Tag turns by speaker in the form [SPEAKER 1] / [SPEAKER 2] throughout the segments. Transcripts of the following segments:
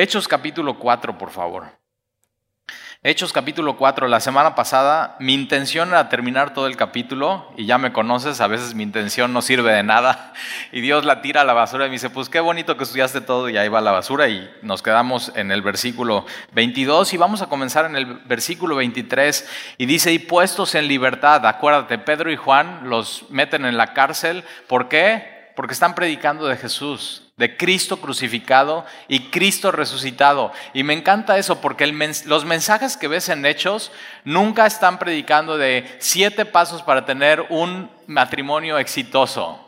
[SPEAKER 1] Hechos capítulo 4, por favor. Hechos capítulo 4, la semana pasada, mi intención era terminar todo el capítulo, y ya me conoces, a veces mi intención no sirve de nada, y Dios la tira a la basura y me dice, pues qué bonito que estudiaste todo, y ahí va la basura, y nos quedamos en el versículo 22, y vamos a comenzar en el versículo 23, y dice, y puestos en libertad, acuérdate, Pedro y Juan los meten en la cárcel, ¿por qué? Porque están predicando de Jesús, de Cristo crucificado y Cristo resucitado. Y me encanta eso porque los mensajes que ves en Hechos nunca están predicando de siete pasos para tener un matrimonio exitoso.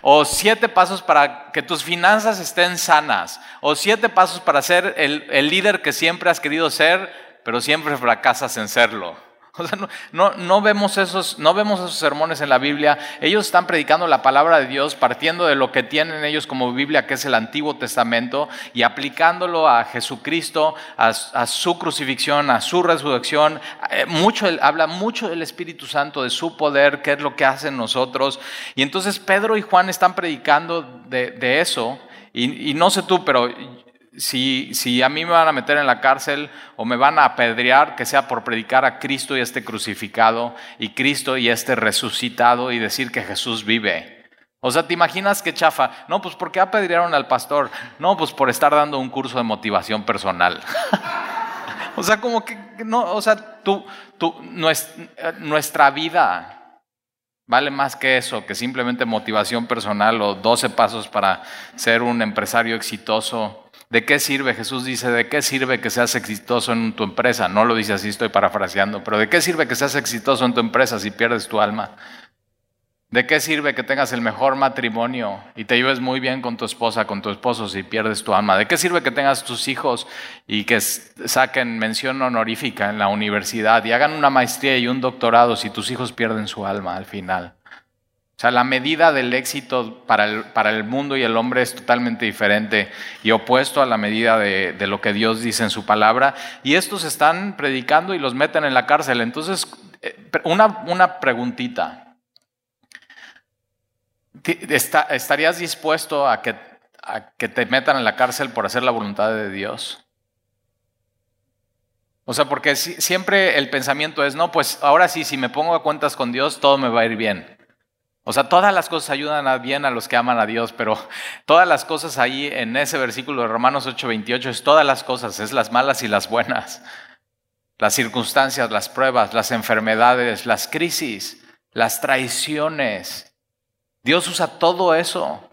[SPEAKER 1] O siete pasos para que tus finanzas estén sanas. O siete pasos para ser el líder que siempre has querido ser, pero siempre fracasas en serlo. O sea, no, no, vemos esos, no vemos esos sermones en la Biblia. Ellos están predicando la palabra de Dios partiendo de lo que tienen ellos como Biblia, que es el Antiguo Testamento, y aplicándolo a Jesucristo, a, su crucifixión, a su resurrección. Eh, mucho, habla mucho del Espíritu Santo, de su poder, qué es lo que hacen nosotros. Y entonces Pedro y Juan están predicando de, eso. Y, y no sé tú, pero si, si, a mí me van a meter en la cárcel o me van a apedrear, que sea por predicar a Cristo y este crucificado y Cristo y este resucitado y decir que Jesús vive. O sea, ¿te imaginas qué chafa? No, pues ¿por qué apedrearon al pastor? No, pues por estar dando un curso de motivación personal. o sea, como que, no, o sea, tú, tú, nuestra vida vale más que eso, que simplemente motivación personal o 12 pasos para ser un empresario exitoso ¿De qué sirve? Jesús dice, ¿de qué sirve que seas exitoso en tu empresa? No lo dice así, estoy parafraseando, pero ¿de qué sirve que seas exitoso en tu empresa si pierdes tu alma? ¿De qué sirve que tengas el mejor matrimonio y te lleves muy bien con tu esposa, con tu esposo si pierdes tu alma? ¿De qué sirve que tengas tus hijos y que saquen mención honorífica en la universidad y hagan una maestría y un doctorado si tus hijos pierden su alma al final? Sea, la medida del éxito para el, para el, mundo y el hombre es totalmente diferente y opuesto a la medida de, de, lo que Dios dice en su palabra. Y estos están predicando y los meten en la cárcel. Entonces, eh, una, una preguntita. ¿Estarías dispuesto a que, a que te metan en la cárcel por hacer la voluntad de Dios? O sea, porque siempre el pensamiento es, no, pues ahora sí, si me pongo a cuentas con Dios, todo me va a ir bien. O sea, todas las cosas ayudan a bien a los que aman a Dios, pero todas las cosas ahí en ese versículo de Romanos 8:28 es todas las cosas, es las malas y las buenas, las circunstancias, las pruebas, las enfermedades, las crisis, las traiciones. Dios usa todo eso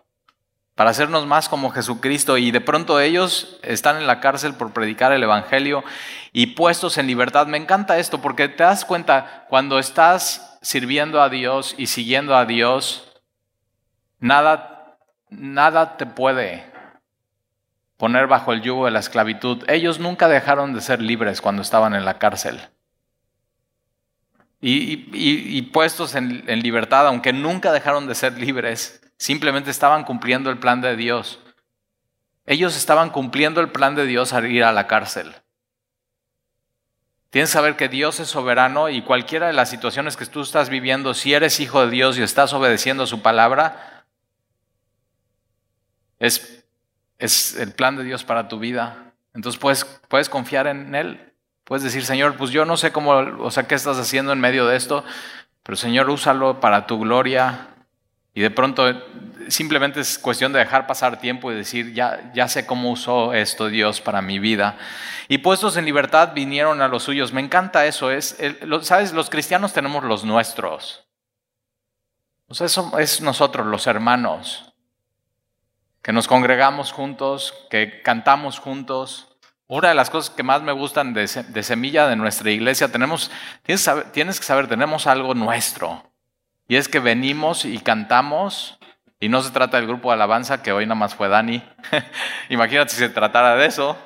[SPEAKER 1] para hacernos más como Jesucristo y de pronto ellos están en la cárcel por predicar el Evangelio y puestos en libertad. Me encanta esto porque te das cuenta cuando estás sirviendo a Dios y siguiendo a Dios, nada, nada te puede poner bajo el yugo de la esclavitud. Ellos nunca dejaron de ser libres cuando estaban en la cárcel. Y, puestos en, en libertad, aunque nunca dejaron de ser libres, simplemente estaban cumpliendo el plan de Dios. Ellos estaban cumpliendo el plan de Dios al ir a la cárcel. Tienes que saber que Dios es soberano y cualquiera de las situaciones que tú estás viviendo, si eres hijo de Dios y estás obedeciendo su palabra, es, es el plan de Dios para tu vida. Entonces puedes, puedes confiar en Él. Puedes decir, Señor, pues yo no sé cómo, o sea, qué estás haciendo en medio de esto, pero Señor, úsalo para tu gloria. Y de pronto simplemente es cuestión de dejar pasar tiempo y decir, ya, ya sé cómo usó esto Dios para mi vida. Y puestos en libertad vinieron a los suyos. Me encanta eso. Es, ¿Sabes? Los cristianos tenemos los nuestros. Eso es nosotros, los hermanos, que nos congregamos juntos, que cantamos juntos. Una de las cosas que más me gustan de, semilla de nuestra iglesia, tenemos, tienes, tienes que saber, tenemos algo nuestro. Y es que venimos y cantamos y no se trata del grupo de alabanza, que hoy nada más fue Dani. Imagínate si se tratara de eso,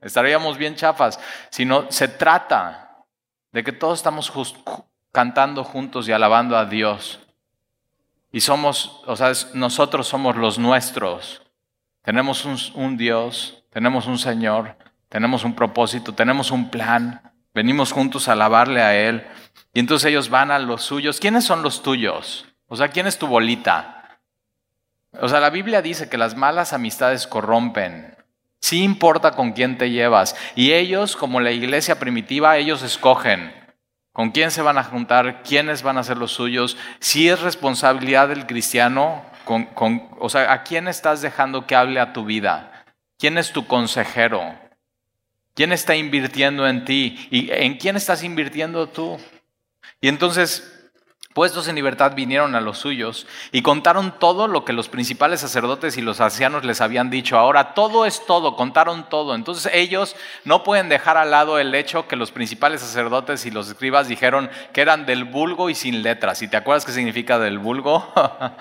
[SPEAKER 1] estaríamos bien chafas. Sino se trata de que todos estamos cantando juntos y alabando a Dios. Y somos, o sea, nosotros somos los nuestros. Tenemos un, un Dios, tenemos un Señor, tenemos un propósito, tenemos un plan. Venimos juntos a alabarle a Él. Y entonces ellos van a los suyos. ¿Quiénes son los tuyos? O sea, ¿quién es tu bolita? O sea, la Biblia dice que las malas amistades corrompen. Sí importa con quién te llevas. Y ellos, como la iglesia primitiva, ellos escogen con quién se van a juntar, quiénes van a ser los suyos, si es responsabilidad del cristiano, con, o sea, ¿a quién estás dejando que hable a tu vida? ¿Quién es tu consejero? ¿Quién está invirtiendo en ti? ¿Y en quién estás invirtiendo tú? Y entonces puestos en libertad, vinieron a los suyos y contaron todo lo que los principales sacerdotes y los ancianos les habían dicho. Ahora, todo es todo, contaron todo. Entonces ellos no pueden dejar al lado el hecho que los principales sacerdotes y los escribas dijeron que eran del vulgo y sin letras. ¿Y te acuerdas qué significa del vulgo?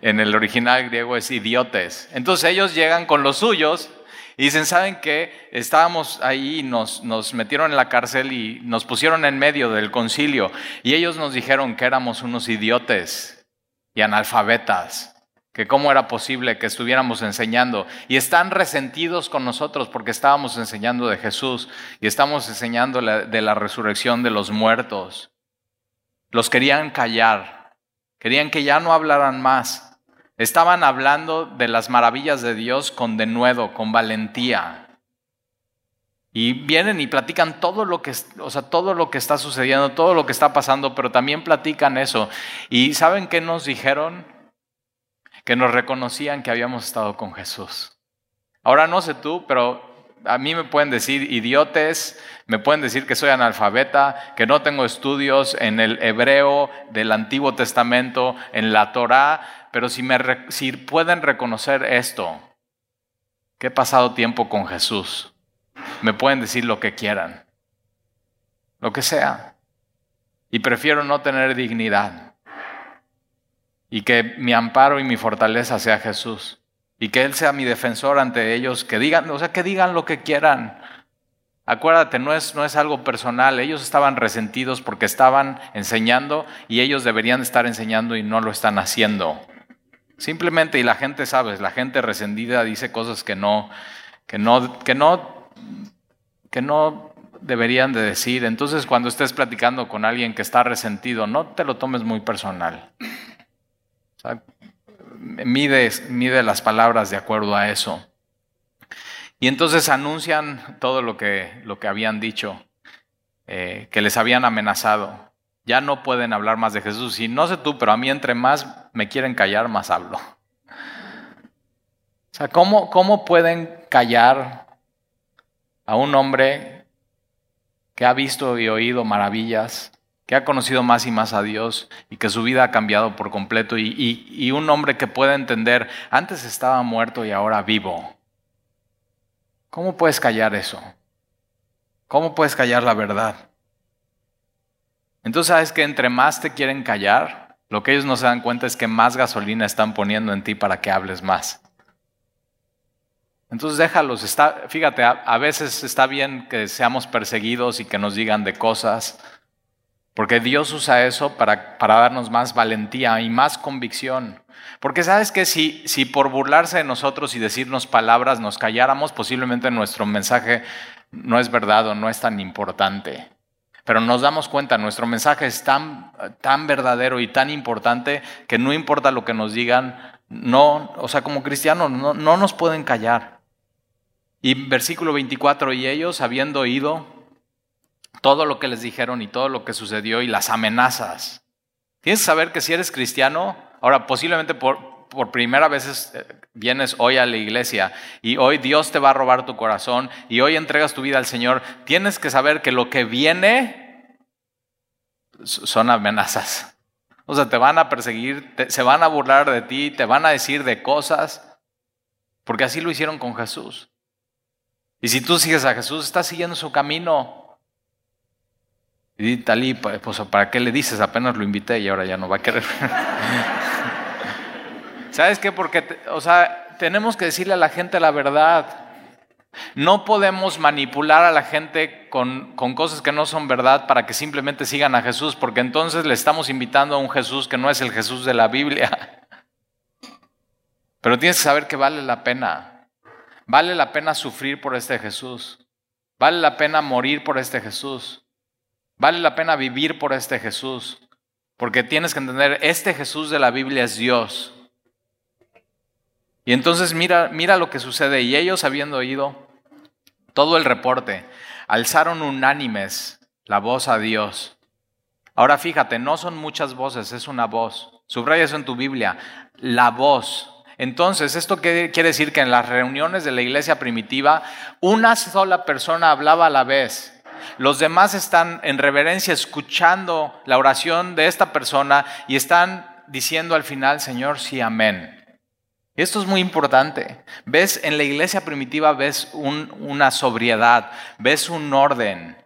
[SPEAKER 1] en el original griego es idiotes. Entonces ellos llegan con los suyos y dicen, ¿saben qué? Estábamos ahí, nos, nos metieron en la cárcel y nos pusieron en medio del concilio. Y ellos nos dijeron que éramos unos idiotes y analfabetas que cómo era posible que estuviéramos enseñando. Y están resentidos con nosotros porque estábamos enseñando de Jesús y estamos enseñando de la resurrección de los muertos. Los querían callar, querían que ya no hablaran más. Estaban hablando de las maravillas de Dios con denuedo, con valentía. Y vienen y platican todo lo que, o sea, todo lo que está sucediendo, todo lo que está pasando, pero también platican eso. ¿Y saben qué nos dijeron? Que nos reconocían que habíamos estado con Jesús. Ahora no sé tú, pero a mí me pueden decir idiotes, me pueden decir que soy analfabeta, que no tengo estudios en el hebreo del Antiguo Testamento, en la Torá, pero si, me, si pueden reconocer esto, que he pasado tiempo con Jesús, me pueden decir lo que quieran, lo que sea. Y prefiero no tener dignidad. Y que mi amparo y mi fortaleza sea Jesús. Y que Él sea mi defensor ante ellos. Que digan, o sea, que digan lo que quieran. Acuérdate, no es, no es algo personal. Ellos estaban resentidos porque estaban enseñando y ellos deberían estar enseñando y no lo están haciendo. Simplemente, y la gente sabe, la gente resentida dice cosas que no, que no, que no, que no deberían de decir. Entonces, cuando estés platicando con alguien que está resentido, no te lo tomes muy personal. mide, mide las palabras de acuerdo a eso. Y entonces anuncian todo lo que, lo que habían dicho, eh, que les habían amenazado. Ya no pueden hablar más de Jesús. Y no sé tú, pero a mí entre más me quieren callar, más hablo. O sea, ¿cómo, cómo pueden callar a un hombre que ha visto y oído maravillas, que ha conocido más y más a Dios y que su vida ha cambiado por completo y, y, un hombre que puede entender, antes estaba muerto y ahora vivo. ¿Cómo puedes callar eso? ¿Cómo puedes callar la verdad? Entonces, ¿sabes que entre más te quieren callar, lo que ellos no se dan cuenta es que más gasolina están poniendo en ti para que hables más. Entonces déjalos, está, fíjate, a, veces está bien que seamos perseguidos y que nos digan de cosas, porque Dios usa eso para, para darnos más valentía y más convicción. Porque sabes que si, si por burlarse de nosotros y decirnos palabras nos calláramos, posiblemente nuestro mensaje no es verdad o no es tan importante. Pero nos damos cuenta, nuestro mensaje es tan, tan verdadero y tan importante que no importa lo que nos digan, no, o sea, como cristianos no, no nos pueden callar. Y versículo 24, y ellos habiendo oído todo lo que les dijeron y todo lo que sucedió y las amenazas. Tienes que saber que si eres cristiano, ahora posiblemente por, por primera vez eh, vienes hoy a la iglesia y hoy Dios te va a robar tu corazón y hoy entregas tu vida al Señor, tienes que saber que lo que viene son amenazas. O sea, te van a perseguir, se van a burlar de ti, te van a decir de cosas, porque así lo hicieron con Jesús. Y si tú sigues a Jesús, estás siguiendo su camino. Y Talí, pues, ¿para qué le dices? Apenas lo invité y ahora ya no va a querer. ¿Sabes qué? Porque, o sea, tenemos que decirle a la gente la verdad. No podemos manipular a la gente con, con, cosas que no son verdad para que simplemente sigan a Jesús, porque entonces le estamos invitando a un Jesús que no es el Jesús de la Biblia. Pero tienes que saber que vale la pena. Vale la pena sufrir por este Jesús. Vale la pena morir por este Jesús. Vale la pena vivir por este Jesús. Porque tienes que entender, este Jesús de la Biblia es Dios. Y entonces mira, mira lo que sucede. Y ellos, habiendo oído todo el reporte, alzaron unánimes la voz a Dios. Ahora fíjate, no son muchas voces, es una voz. Subraya eso en tu Biblia, la voz. Entonces, ¿esto quiere decir? Que en las reuniones de la iglesia primitiva, una sola persona hablaba a la vez. Los demás están en reverencia escuchando la oración de esta persona y están diciendo al final, Señor, sí, amén. Esto es muy importante. Ves, en la iglesia primitiva ves una sobriedad, ves un orden.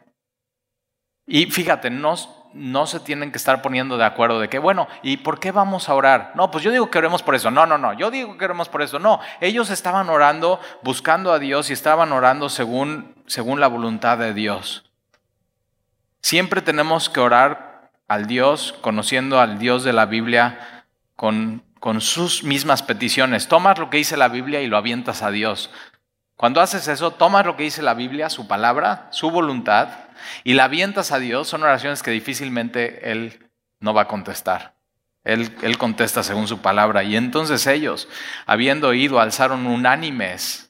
[SPEAKER 1] Y fíjate, no, no se tienen que estar poniendo de acuerdo de que, bueno, ¿y por qué vamos a orar? No, pues yo digo que oremos por eso. No, no, no, yo digo que oremos por eso. No, ellos estaban orando, buscando a Dios y estaban orando según, según la voluntad de Dios. Siempre tenemos que orar al Dios, conociendo al Dios de la Biblia con, con sus mismas peticiones. Tomas lo que dice la Biblia y lo avientas a Dios. Cuando haces eso, tomas lo que dice la Biblia, su palabra, su voluntad, y la avientas a Dios. Son oraciones que difícilmente Él no va a contestar. Él, él contesta según su palabra. Y entonces ellos, habiendo oído, alzaron unánimes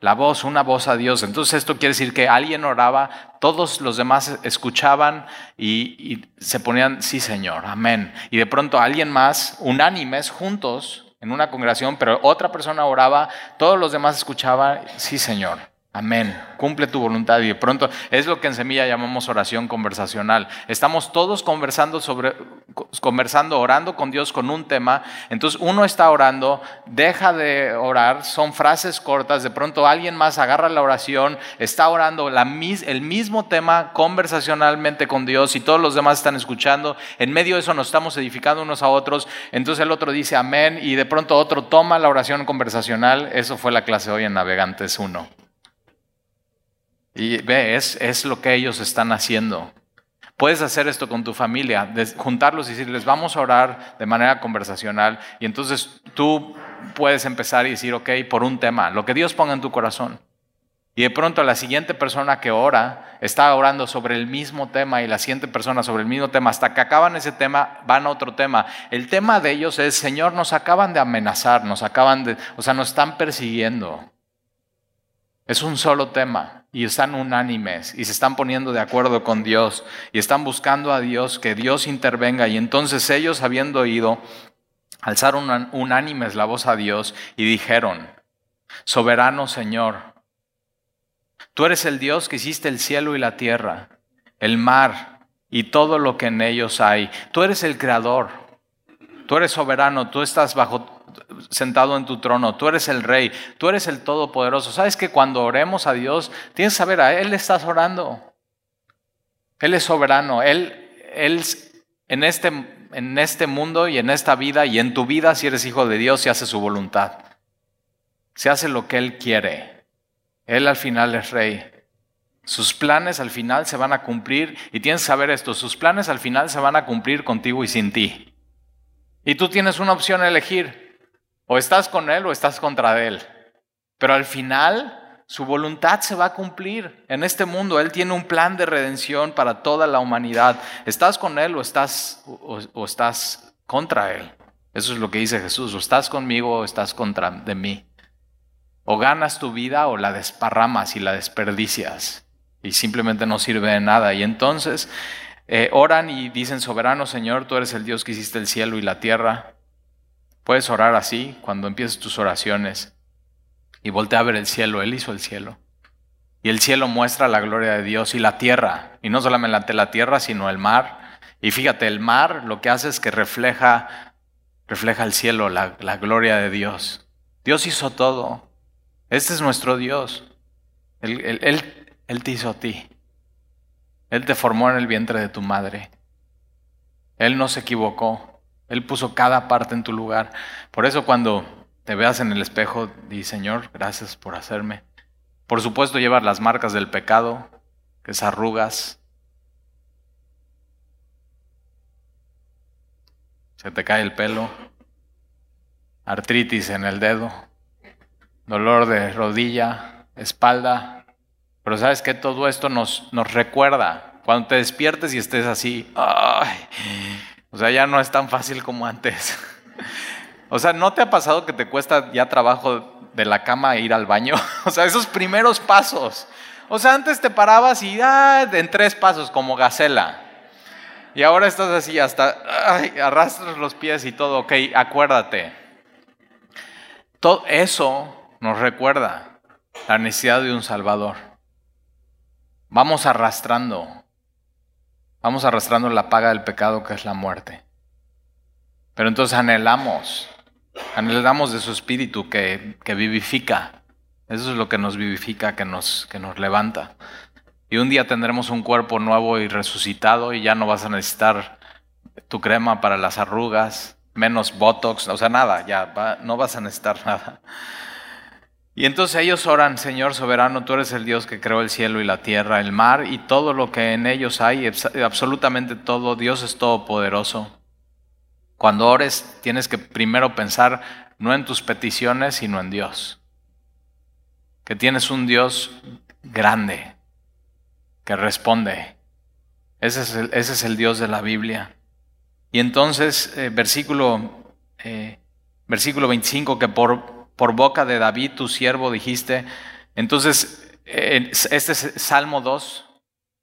[SPEAKER 1] la voz, una voz a Dios. Entonces esto quiere decir que alguien oraba, todos los demás escuchaban y, se ponían, sí Señor, amén. Y de pronto alguien más, unánimes, juntos, en una congregación, pero otra persona oraba, todos los demás escuchaban, sí Señor. Amén. Cumple tu voluntad. Y de pronto es lo que en Semilla llamamos oración conversacional. Estamos todos conversando sobre, conversando, orando con Dios con un tema. Entonces uno está orando, deja de orar, son frases cortas. De pronto alguien más agarra la oración, está orando la, el mismo tema conversacionalmente con Dios y todos los demás están escuchando. En medio de eso nos estamos edificando unos a otros. Entonces el otro dice amén y de pronto otro toma la oración conversacional. Eso fue la clase hoy en Navegantes 1. Y ve, es, lo que ellos están haciendo. Puedes hacer esto con tu familia, juntarlos y decirles, vamos a orar de manera conversacional. Y entonces tú puedes empezar y decir, ok, por un tema, lo que Dios ponga en tu corazón. Y de pronto la siguiente persona que ora está orando sobre el mismo tema y la siguiente persona sobre el mismo tema. Hasta que acaban ese tema, van a otro tema. El tema de ellos es, Señor, nos acaban de amenazar, nos acaban de, o sea, nos están persiguiendo. Es un solo tema y están unánimes y se están poniendo de acuerdo con Dios y están buscando a Dios que Dios intervenga. Y entonces ellos, habiendo oído, alzaron unánimes la voz a Dios y dijeron, Soberano Señor, tú eres el Dios que hiciste el cielo y la tierra, el mar y todo lo que en ellos hay. Tú eres el creador, tú eres soberano, tú estás bajo sentado en tu trono, tú eres el rey, tú eres el todopoderoso. ¿Sabes que cuando oremos a Dios, tienes que saber, a Él estás orando? Él es soberano, Él, él en, este, en este mundo y en esta vida y en tu vida, si eres hijo de Dios, se hace su voluntad. Se hace lo que Él quiere. Él al final es rey. Sus planes al final se van a cumplir y tienes que saber esto, sus planes al final se van a cumplir contigo y sin ti. Y tú tienes una opción a elegir. O estás con Él o estás contra Él. Pero al final su voluntad se va a cumplir en este mundo. Él tiene un plan de redención para toda la humanidad. ¿Estás con Él o estás, o, estás contra Él? Eso es lo que dice Jesús. O estás conmigo o estás contra de mí. O ganas tu vida o la desparramas y la desperdicias. Y simplemente no sirve de nada. Y entonces eh, oran y dicen, soberano Señor, tú eres el Dios que hiciste el cielo y la tierra. Puedes orar así cuando empieces tus oraciones y voltea a ver el cielo. Él hizo el cielo. Y el cielo muestra la gloria de Dios y la tierra. Y no solamente la tierra, sino el mar. Y fíjate, el mar lo que hace es que refleja, refleja el cielo, la, gloria de Dios. Dios hizo todo. Este es nuestro Dios. Él, él, él te hizo a ti. Él te formó en el vientre de tu madre. Él no se equivocó. Él puso cada parte en tu lugar. Por eso cuando te veas en el espejo, di, Señor, gracias por hacerme. Por supuesto, llevar las marcas del pecado, que es arrugas. Se te cae el pelo, artritis en el dedo, dolor de rodilla, espalda. Pero sabes que todo esto nos, nos recuerda. Cuando te despiertes y estés así, ay, o sea, ya no es tan fácil como antes. O sea, ¿no te ha pasado que te cuesta ya trabajo de la cama ir al baño? O sea, esos primeros pasos. O sea, antes te parabas y ah, en tres pasos como gacela. Y ahora estás así hasta arrastras los pies y todo. Ok, acuérdate. Todo eso nos recuerda la necesidad de un Salvador. Vamos arrastrando, vamos arrastrando la paga del pecado que es la muerte. Pero entonces anhelamos, anhelamos de su espíritu que, que vivifica. Eso es lo que nos vivifica, que nos, que nos levanta. Y un día tendremos un cuerpo nuevo y resucitado y ya no vas a necesitar tu crema para las arrugas, menos botox, o sea, nada, ya no vas a necesitar nada. Y entonces ellos oran, Señor soberano, tú eres el Dios que creó el cielo y la tierra, el mar y todo lo que en ellos hay, absolutamente todo, Dios es todopoderoso. Cuando ores tienes que primero pensar no en tus peticiones, sino en Dios. Que tienes un Dios grande, que responde. Ese es el, Dios de la Biblia. Y entonces, eh, versículo, eh, versículo 25, que por por boca de David, tu siervo, dijiste. Entonces, este es Salmo 2.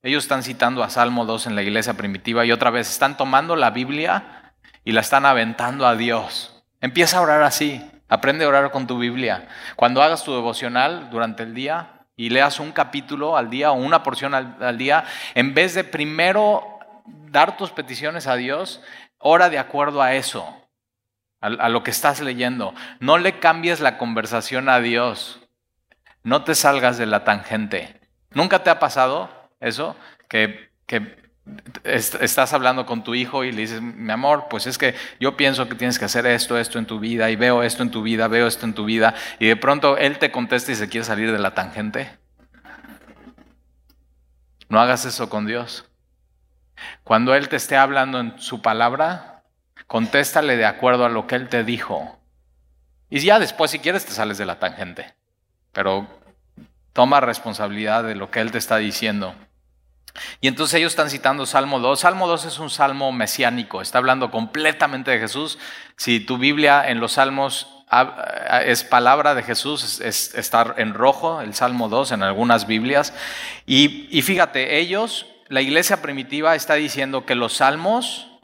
[SPEAKER 1] Ellos están citando a Salmo 2 en la iglesia primitiva y otra vez están tomando la Biblia y la están aventando a Dios. Empieza a orar así. Aprende a orar con tu Biblia. Cuando hagas tu devocional durante el día y leas un capítulo al día o una porción al, al día, en vez de primero dar tus peticiones a Dios, ora de acuerdo a eso a, lo que estás leyendo. No le cambies la conversación a Dios. No te salgas de la tangente. ¿Nunca te ha pasado eso? Que, estás hablando con tu hijo y le dices, mi amor, pues es que yo pienso que tienes que hacer esto, esto en tu vida, y veo esto en tu vida, veo esto en tu vida, y de pronto él te contesta y se quiere salir de la tangente. No hagas eso con Dios. Cuando Él te esté hablando en su palabra, Contéstale de acuerdo a lo que Él te dijo. Y ya después, si quieres, te sales de la tangente. Pero toma responsabilidad de lo que Él te está diciendo. Y entonces ellos están citando Salmo 2. Salmo 2 es un salmo mesiánico, está hablando completamente de Jesús. Si tu Biblia en los salmos es palabra de Jesús, es, estar en rojo, el Salmo 2 en algunas Biblias. Y fíjate, ellos, la iglesia primitiva está diciendo que los salmos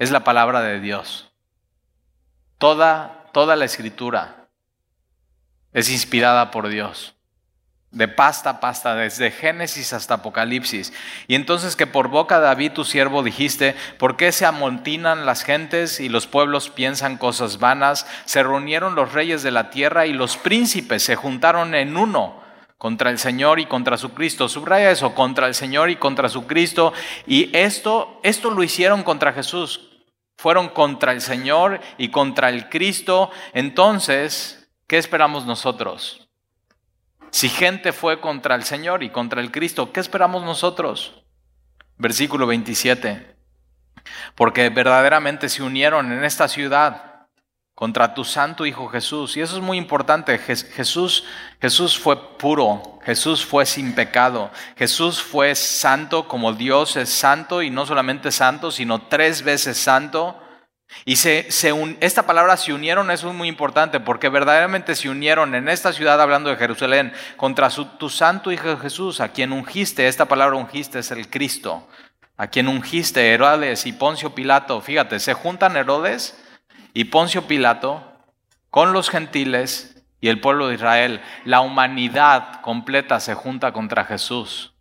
[SPEAKER 1] es la palabra de Dios. Toda, toda la escritura es inspirada por Dios. De pasta a pasta, desde Génesis hasta Apocalipsis. Y entonces que por boca de David tu siervo dijiste, ¿por qué se amontinan las gentes y los pueblos piensan cosas vanas? Se reunieron los reyes de la tierra y los príncipes se juntaron en uno contra el Señor y contra su Cristo. Subraya eso, contra el Señor y contra su Cristo. Y esto, esto lo hicieron contra Jesús fueron contra el Señor y contra el Cristo, entonces, ¿qué esperamos nosotros? Si gente fue contra el Señor y contra el Cristo, ¿qué esperamos nosotros? Versículo 27. Porque verdaderamente se unieron en esta ciudad contra tu santo Hijo Jesús. Y eso es muy importante. Jesús, Jesús fue puro, Jesús fue sin pecado, Jesús fue santo como Dios es santo y no solamente santo, sino tres veces santo. Y se, esta palabra se unieron, es muy importante, porque verdaderamente se unieron en esta ciudad, hablando de Jerusalén, contra tu santo Hijo Jesús, a quien ungiste, esta palabra ungiste es el Cristo, a quien ungiste Herodes y Poncio Pilato. Fíjate, se juntan Herodes y Poncio Pilato con los gentiles y el pueblo de Israel. La humanidad completa se junta contra Jesús.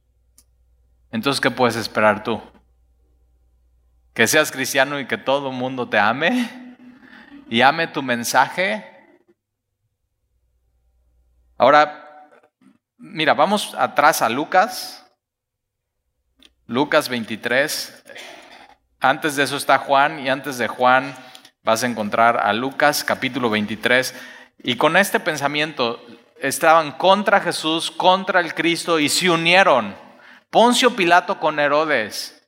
[SPEAKER 1] Entonces, ¿qué puedes esperar tú? Que seas cristiano y que todo el mundo te ame y ame tu mensaje. Ahora, mira, vamos atrás a Lucas. Lucas 23. Antes de eso está Juan y antes de Juan vas a encontrar a Lucas capítulo 23. Y con este pensamiento estaban contra Jesús, contra el Cristo y se unieron. Poncio Pilato con Herodes,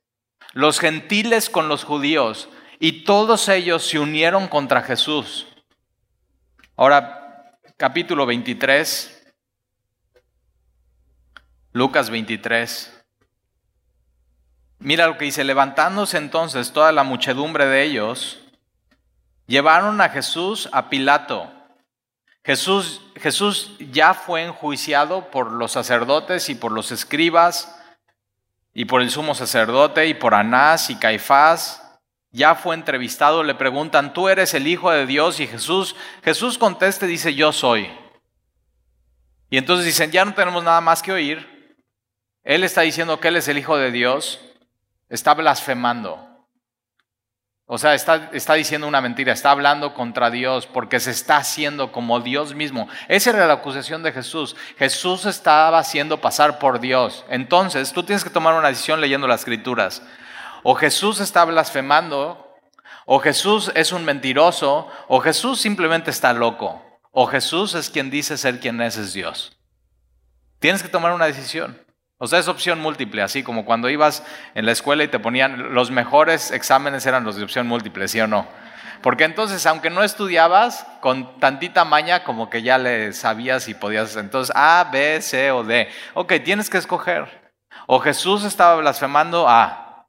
[SPEAKER 1] los gentiles con los judíos, y todos ellos se unieron contra Jesús. Ahora, capítulo 23, Lucas 23. Mira lo que dice, levantándose entonces toda la muchedumbre de ellos, Llevaron a Jesús a Pilato. Jesús, Jesús ya fue enjuiciado por los sacerdotes y por los escribas y por el sumo sacerdote y por Anás y Caifás. Ya fue entrevistado, le preguntan, ¿tú eres el Hijo de Dios? Y Jesús, Jesús contesta y dice, yo soy. Y entonces dicen, ya no tenemos nada más que oír. Él está diciendo que Él es el Hijo de Dios, está blasfemando. O sea, está, diciendo una mentira, está hablando contra Dios porque se está haciendo como Dios mismo. Esa era la acusación de Jesús. Jesús estaba haciendo pasar por Dios. Entonces, tú tienes que tomar una decisión leyendo las escrituras. O Jesús está blasfemando, o Jesús es un mentiroso, o Jesús simplemente está loco, o Jesús es quien dice ser quien es Dios. Tienes que tomar una decisión. O sea, es opción múltiple, así como cuando ibas en la escuela y te ponían los mejores exámenes eran los de opción múltiple, ¿sí o no? Porque entonces, aunque no estudiabas, con tantita maña como que ya le sabías y podías, entonces A, B, C o D. Ok, tienes que escoger. O Jesús estaba blasfemando A.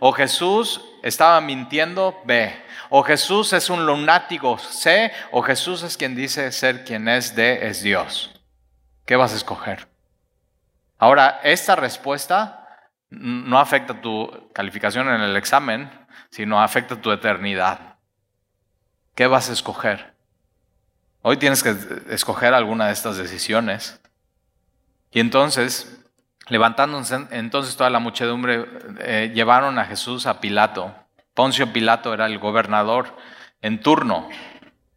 [SPEAKER 1] O Jesús estaba mintiendo B. O Jesús es un lunático C. O Jesús es quien dice ser quien es D, es Dios. ¿Qué vas a escoger? Ahora, esta respuesta no afecta tu calificación en el examen, sino afecta tu eternidad. ¿Qué vas a escoger? Hoy tienes que escoger alguna de estas decisiones. Y entonces, levantándose entonces toda la muchedumbre, eh, llevaron a Jesús a Pilato. Poncio Pilato era el gobernador en turno.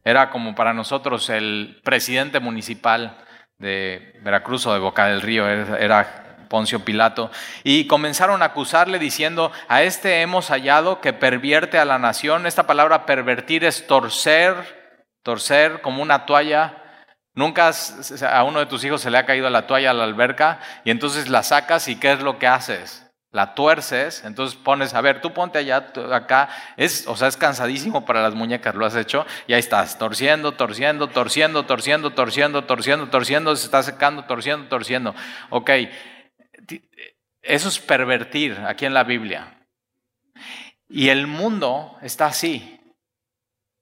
[SPEAKER 1] Era como para nosotros el presidente municipal de Veracruz o de Boca del Río, era Poncio Pilato, y comenzaron a acusarle diciendo, a este hemos hallado que pervierte a la nación. Esta palabra pervertir es torcer, torcer como una toalla. Nunca a uno de tus hijos se le ha caído la toalla a la alberca y entonces la sacas y ¿qué es lo que haces? La tuerces, entonces pones, a ver, tú ponte allá, acá, es, o sea, es cansadísimo para las muñecas, lo has hecho, y ahí estás, torciendo, torciendo, torciendo, torciendo, torciendo, torciendo, torciendo, se está secando, torciendo, torciendo. Ok, eso es pervertir aquí en la Biblia. Y el mundo está así,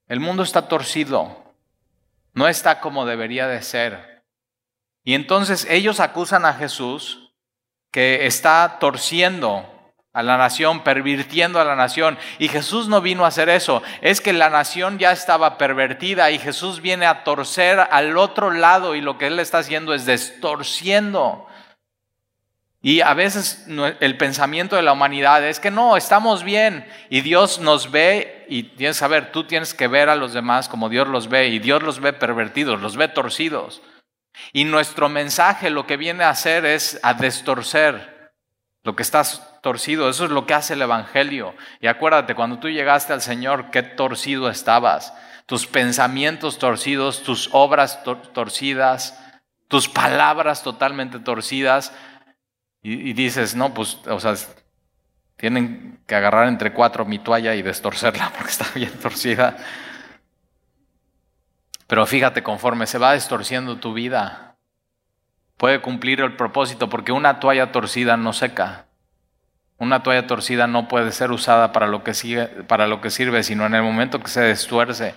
[SPEAKER 1] el mundo está torcido, no está como debería de ser. Y entonces ellos acusan a Jesús que está torciendo a la nación, pervirtiendo a la nación. Y Jesús no vino a hacer eso. Es que la nación ya estaba pervertida y Jesús viene a torcer al otro lado y lo que él está haciendo es destorciendo. Y a veces el pensamiento de la humanidad es que no, estamos bien y Dios nos ve y tienes que saber, tú tienes que ver a los demás como Dios los ve y Dios los ve pervertidos, los ve torcidos. Y nuestro mensaje lo que viene a hacer es a destorcer lo que estás torcido. Eso es lo que hace el Evangelio. Y acuérdate, cuando tú llegaste al Señor, qué torcido estabas. Tus pensamientos torcidos, tus obras torcidas, tus palabras totalmente torcidas. Y, y, dices, no, pues, o sea, tienen que agarrar entre cuatro mi toalla y destorcerla porque está bien torcida. Pero fíjate, conforme se va distorciendo tu vida, puede cumplir el propósito porque una toalla torcida no seca. Una toalla torcida no puede ser usada para lo que, sigue, para lo que sirve, sino en el momento que se destuerce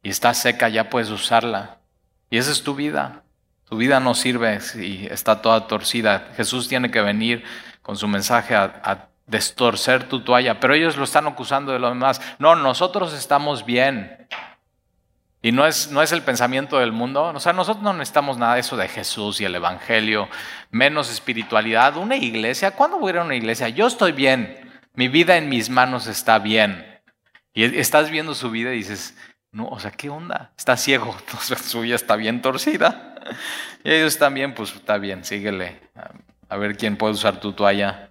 [SPEAKER 1] y está seca ya puedes usarla. Y esa es tu vida. Tu vida no sirve si está toda torcida. Jesús tiene que venir con su mensaje a, a destorcer tu toalla, pero ellos lo están acusando de lo demás. No, nosotros estamos bien. Y no es, no es el pensamiento del mundo. O sea, nosotros no necesitamos nada de eso de Jesús y el Evangelio, menos espiritualidad. Una iglesia, ¿cuándo voy a ir a una iglesia? Yo estoy bien, mi vida en mis manos está bien. Y estás viendo su vida y dices, no, o sea, ¿qué onda? Está ciego, entonces su vida está bien torcida. Y ellos también, pues está bien, síguele. A ver quién puede usar tu toalla.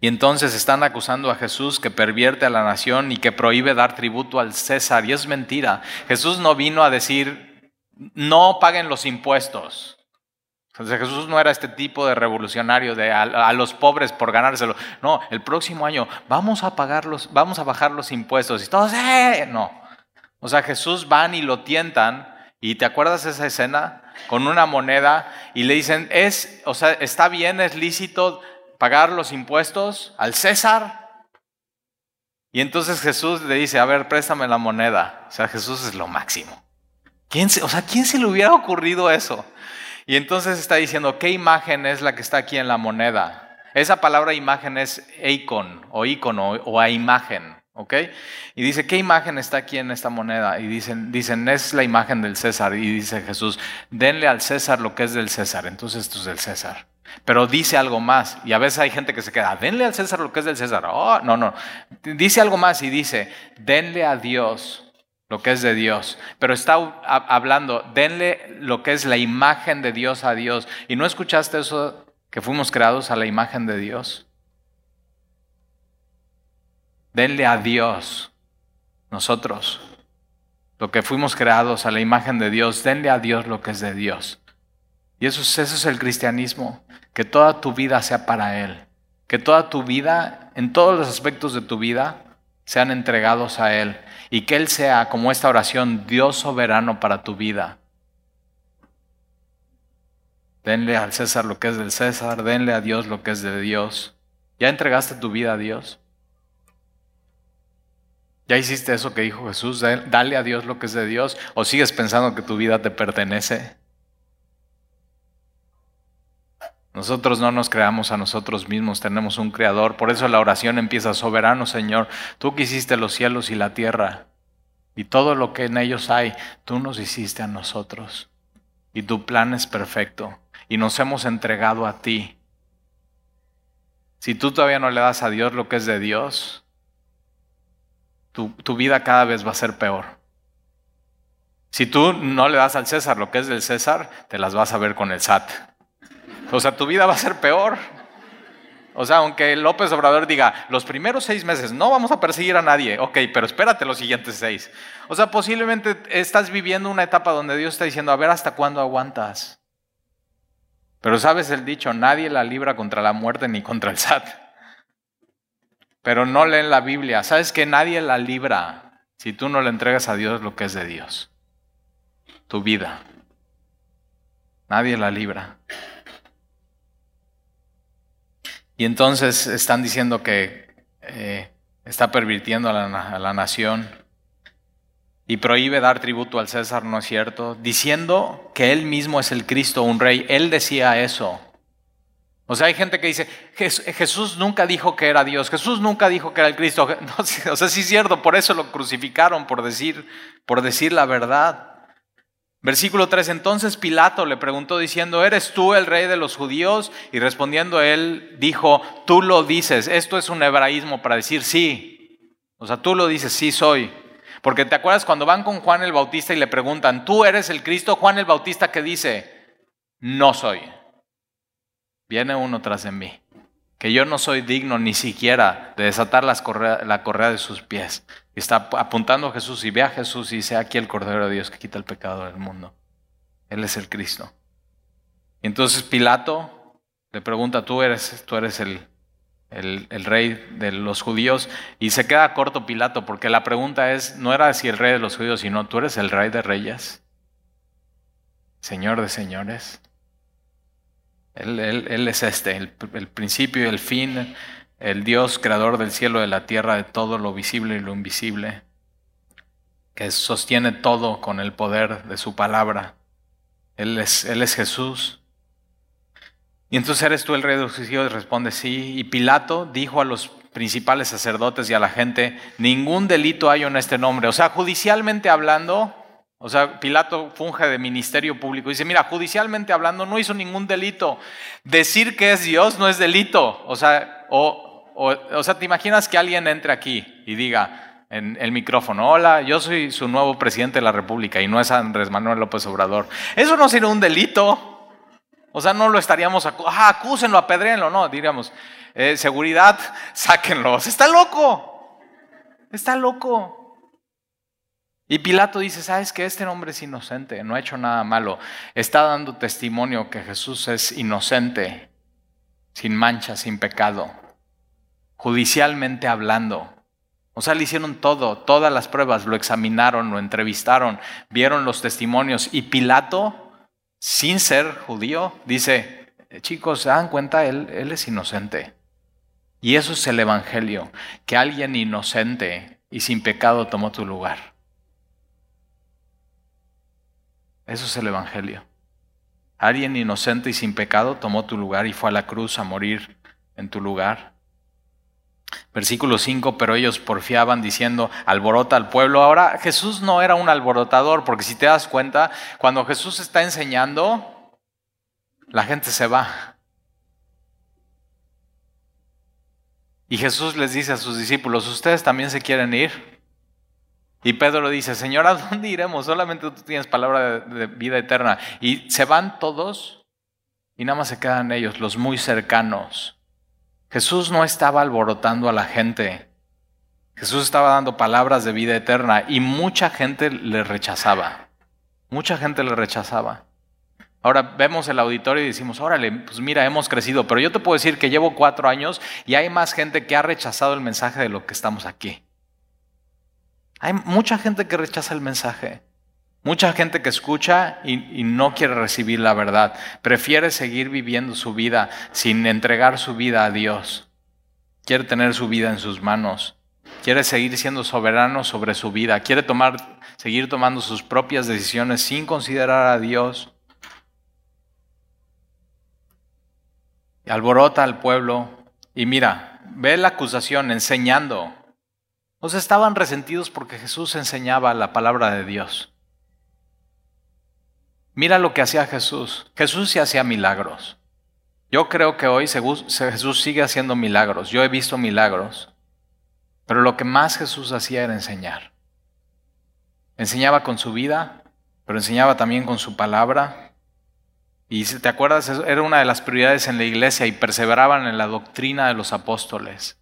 [SPEAKER 1] Y entonces están acusando a Jesús que pervierte a la nación y que prohíbe dar tributo al César. Y es mentira. Jesús no vino a decir, no paguen los impuestos. Jesús no era este tipo de revolucionario de a, los pobres por ganárselo. No, el próximo año vamos a pagar los, vamos a bajar los impuestos. Y todos, ¡eh! No. O sea, Jesús van y lo tientan. Y te acuerdas esa escena con una moneda y le dicen, es, o sea, está bien, es lícito pagar los impuestos al César. Y entonces Jesús le dice, a ver, préstame la moneda. O sea, Jesús es lo máximo. ¿Quién o sea, ¿quién se le hubiera ocurrido eso? Y entonces está diciendo, ¿qué imagen es la que está aquí en la moneda? Esa palabra imagen es eikon o icono o a imagen, ¿ok? Y dice, ¿qué imagen está aquí en esta moneda? Y dicen, dicen, es la imagen del César. Y dice Jesús, denle al César lo que es del César. Entonces esto es del César. Pero dice algo más. Y a veces hay gente que se queda, denle al César lo que es del César. Oh, no, no. Dice algo más y dice, denle a Dios lo que es de Dios. Pero está hablando, denle lo que es la imagen de Dios a Dios. ¿Y no escuchaste eso que fuimos creados a la imagen de Dios? Denle a Dios, nosotros, lo que fuimos creados a la imagen de Dios, denle a Dios lo que es de Dios. Y eso, eso es el cristianismo, que toda tu vida sea para Él, que toda tu vida, en todos los aspectos de tu vida, sean entregados a Él y que Él sea, como esta oración, Dios soberano para tu vida. Denle al César lo que es del César, denle a Dios lo que es de Dios. ¿Ya entregaste tu vida a Dios? ¿Ya hiciste eso que dijo Jesús? Dale a Dios lo que es de Dios. ¿O sigues pensando que tu vida te pertenece? Nosotros no nos creamos a nosotros mismos, tenemos un creador. Por eso la oración empieza, soberano Señor, tú que hiciste los cielos y la tierra y todo lo que en ellos hay, tú nos hiciste a nosotros. Y tu plan es perfecto y nos hemos entregado a ti. Si tú todavía no le das a Dios lo que es de Dios, tu, tu vida cada vez va a ser peor. Si tú no le das al César lo que es del César, te las vas a ver con el SAT. O sea, tu vida va a ser peor. O sea, aunque López Obrador diga, los primeros seis meses no vamos a perseguir a nadie, ok, pero espérate los siguientes seis. O sea, posiblemente estás viviendo una etapa donde Dios está diciendo, a ver hasta cuándo aguantas. Pero sabes el dicho, nadie la libra contra la muerte ni contra el SAT. Pero no leen la Biblia. Sabes que nadie la libra si tú no le entregas a Dios lo que es de Dios. Tu vida. Nadie la libra. Y entonces están diciendo que eh, está pervirtiendo a la, nación y prohíbe dar tributo al César, ¿no es cierto? Diciendo que él mismo es el Cristo, un rey. Él decía eso. O sea, hay gente que dice, Jesús nunca dijo que era Dios, Jesús nunca dijo que era el Cristo. o sea, sí es cierto, por eso lo crucificaron, por decir, por decir la verdad. Versículo 3, entonces Pilato le preguntó diciendo, ¿eres tú el rey de los judíos? Y respondiendo él dijo, tú lo dices. Esto es un hebraísmo para decir sí. O sea, tú lo dices, sí soy. Porque te acuerdas cuando van con Juan el Bautista y le preguntan, ¿tú eres el Cristo? Juan el Bautista que dice, no soy. Viene uno tras de mí, que yo no soy digno ni siquiera de desatar la correa de sus pies está apuntando a Jesús y ve a Jesús y dice, aquí el Cordero de Dios que quita el pecado del mundo. Él es el Cristo. Entonces Pilato le pregunta, tú eres, tú eres el, el, el, rey de los judíos. Y se queda corto Pilato porque la pregunta es, no era si el rey de los judíos, sino tú eres el rey de reyes, Señor de señores. Él, él, es este, el, el principio y el fin, el Dios creador del cielo de la tierra, de todo lo visible y lo invisible, que sostiene todo con el poder de su palabra. Él es, él es Jesús. Y entonces eres tú el rey de los judíos, responde sí. Y Pilato dijo a los principales sacerdotes y a la gente, ningún delito hay en este nombre. O sea, judicialmente hablando, o sea, Pilato funge de ministerio público. Dice, mira, judicialmente hablando no hizo ningún delito. Decir que es Dios no es delito. O sea, o, o, sea, ¿te imaginas que alguien entre aquí y diga en el micrófono, hola, yo soy su nuevo presidente de la República y no es Andrés Manuel López Obrador? Eso no sería un delito. O sea, no lo estaríamos, ah, acúsenlo, apedréenlo, no, diríamos, eh, seguridad, sáquenlo. Está loco, está loco. Y Pilato dice, ¿sabes que Este hombre es inocente, no ha hecho nada malo. Está dando testimonio que Jesús es inocente, sin mancha, sin pecado judicialmente hablando. O sea, le hicieron todo, todas las pruebas, lo examinaron, lo entrevistaron, vieron los testimonios y Pilato, sin ser judío, dice, chicos, ¿se dan cuenta? Él, él es inocente. Y eso es el Evangelio, que alguien inocente y sin pecado tomó tu lugar. Eso es el Evangelio. Alguien inocente y sin pecado tomó tu lugar y fue a la cruz a morir en tu lugar. Versículo 5, pero ellos porfiaban diciendo, alborota al pueblo. Ahora Jesús no era un alborotador, porque si te das cuenta, cuando Jesús está enseñando, la gente se va. Y Jesús les dice a sus discípulos, ¿ustedes también se quieren ir? Y Pedro dice, Señor, ¿a dónde iremos? Solamente tú tienes palabra de, vida eterna. Y se van todos y nada más se quedan ellos, los muy cercanos. Jesús no estaba alborotando a la gente. Jesús estaba dando palabras de vida eterna y mucha gente le rechazaba. Mucha gente le rechazaba. Ahora vemos el auditorio y decimos, órale, pues mira, hemos crecido, pero yo te puedo decir que llevo cuatro años y hay más gente que ha rechazado el mensaje de lo que estamos aquí. Hay mucha gente que rechaza el mensaje, mucha gente que escucha y, no quiere recibir la verdad, prefiere seguir viviendo su vida sin entregar su vida a Dios, quiere tener su vida en sus manos, quiere seguir siendo soberano sobre su vida, quiere tomar, seguir tomando sus propias decisiones sin considerar a Dios. alborota al pueblo y mira, ve la acusación enseñando. Sea, estaban resentidos porque Jesús enseñaba la palabra de Dios. Mira lo que hacía Jesús. Jesús sí hacía milagros. Yo creo que hoy Jesús sigue haciendo milagros. Yo he visto milagros. Pero lo que más Jesús hacía era enseñar. Enseñaba con su vida, pero enseñaba también con su palabra, y si te acuerdas, era una de las prioridades en la iglesia y perseveraban en la doctrina de los apóstoles.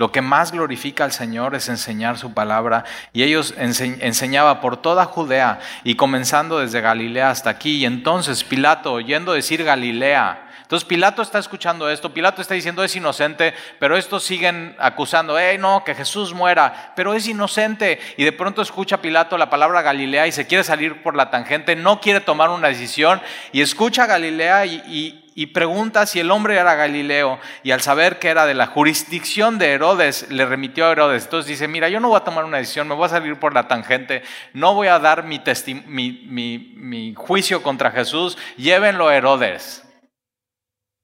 [SPEAKER 1] Lo que más glorifica al Señor es enseñar su palabra y ellos enseñaban por toda Judea y comenzando desde Galilea hasta aquí. Y entonces Pilato, oyendo decir Galilea, entonces Pilato está escuchando esto, Pilato está diciendo es inocente, pero estos siguen acusando, hey, no, que Jesús muera, pero es inocente. Y de pronto escucha Pilato la palabra Galilea y se quiere salir por la tangente, no quiere tomar una decisión y escucha Galilea y, pregunta si el hombre era Galileo y al saber que era de la jurisdicción de Herodes, le remitió a Herodes. Entonces dice, mira, yo no voy a tomar una decisión, me voy a salir por la tangente, no voy a dar mi, mi, mi juicio contra Jesús, llévenlo a Herodes.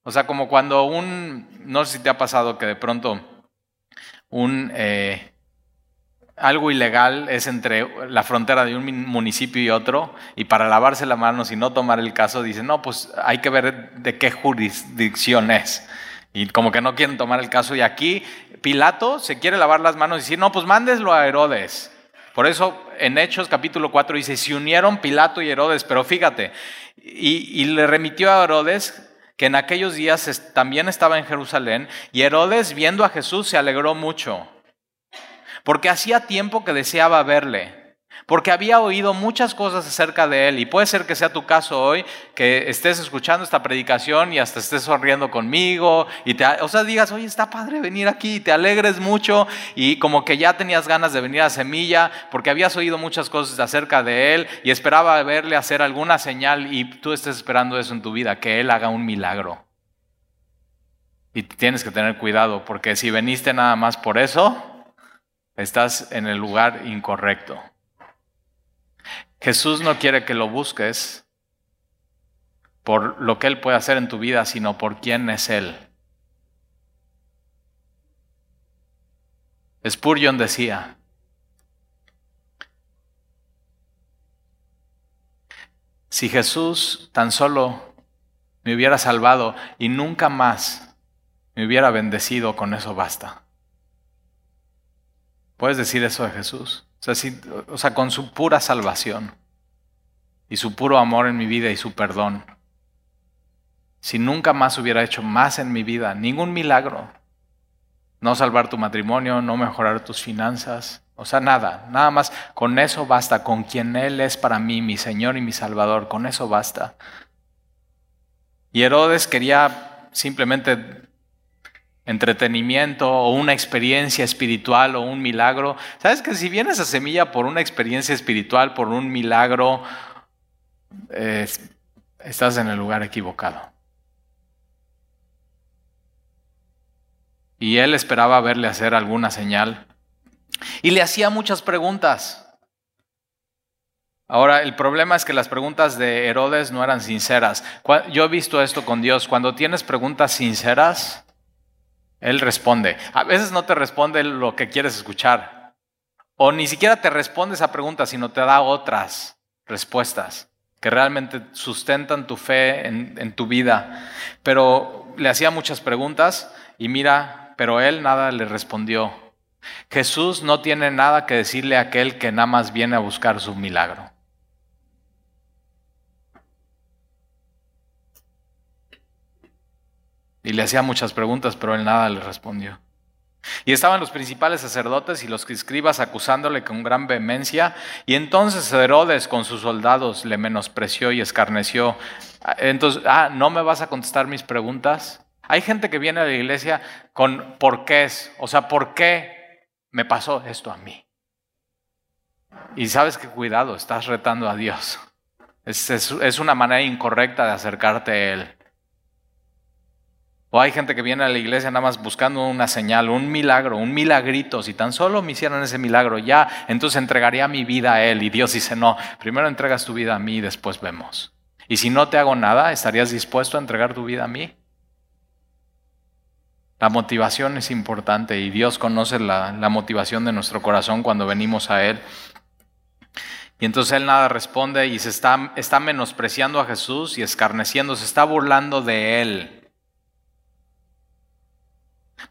[SPEAKER 1] O sea, como cuando un, no sé si te ha pasado que de pronto un, eh, algo ilegal es entre la frontera de un municipio y otro, y para lavarse las manos y no tomar el caso, dicen, no, pues hay que ver de qué jurisdicción es. Y como que no quieren tomar el caso, y aquí Pilato se quiere lavar las manos y decir, no, pues mándeslo a Herodes. Por eso en Hechos capítulo 4 dice, se unieron Pilato y Herodes, pero fíjate, y, y le remitió a Herodes que en aquellos días también estaba en Jerusalén, y Herodes viendo a Jesús se alegró mucho, porque hacía tiempo que deseaba verle, porque había oído muchas cosas acerca de él, y puede ser que sea tu caso hoy, que estés escuchando esta predicación y hasta estés sonriendo conmigo, y te, o sea, digas, oye, está padre venir aquí, y te alegres mucho, y como que ya tenías ganas de venir a Semilla, porque habías oído muchas cosas acerca de él, y esperaba verle hacer alguna señal, y tú estés esperando eso en tu vida, que él haga un milagro. Y tienes que tener cuidado, porque si veniste nada más por eso, estás en el lugar incorrecto. Jesús no quiere que lo busques por lo que Él puede hacer en tu vida, sino por quién es Él. Spurgeon decía, si Jesús tan solo me hubiera salvado y nunca más me hubiera bendecido, con eso basta. ¿Puedes decir eso de Jesús? O sea, con su pura salvación y su puro amor en mi vida y su perdón. Si nunca más hubiera hecho más en mi vida, ningún milagro, no salvar tu matrimonio, no mejorar tus finanzas, o sea, nada, nada más, con eso basta, con quien Él es para mí, mi Señor y mi Salvador, con eso basta. Y Herodes quería simplemente entretenimiento o una experiencia espiritual o un milagro. Sabes que si vienes a Semilla por una experiencia espiritual, por un milagro, estás en el lugar equivocado. y él esperaba verle hacer alguna señal. Y le hacía muchas preguntas. Ahora, el problema es que las preguntas de Herodes no eran sinceras. Yo he visto esto con Dios. Cuando tienes preguntas sinceras, Él responde. A veces no te responde lo que quieres escuchar. O ni siquiera te responde esa pregunta, sino te da otras respuestas que realmente sustentan tu fe en, tu vida. Pero le hacía muchas preguntas y mira, pero Él nada le respondió. Jesús no tiene nada que decirle a aquel que nada más viene a buscar su milagro. Y le hacía muchas preguntas, pero él nada le respondió. Y estaban los principales sacerdotes y los escribas acusándole con gran vehemencia. Y entonces Herodes con sus soldados le menospreció y escarneció. Entonces, ah, ¿no me vas a contestar mis preguntas? Hay gente que viene a la iglesia con por qué es, o sea, ¿por qué me pasó esto a mí? Y sabes que cuidado, estás retando a Dios. Es una manera incorrecta de acercarte a Él. O hay gente que viene a la iglesia nada más buscando una señal, un milagro, un milagrito. Si tan solo me hicieran ese milagro ya, entonces entregaría mi vida a Él. Y Dios dice, no, primero entregas tu vida a mí y después vemos. Y si no te hago nada, ¿estarías dispuesto a entregar tu vida a mí? La motivación es importante y Dios conoce la, motivación de nuestro corazón cuando venimos a Él. Y entonces Él nada responde y se está, está menospreciando a Jesús y escarneciendo, se está burlando de Él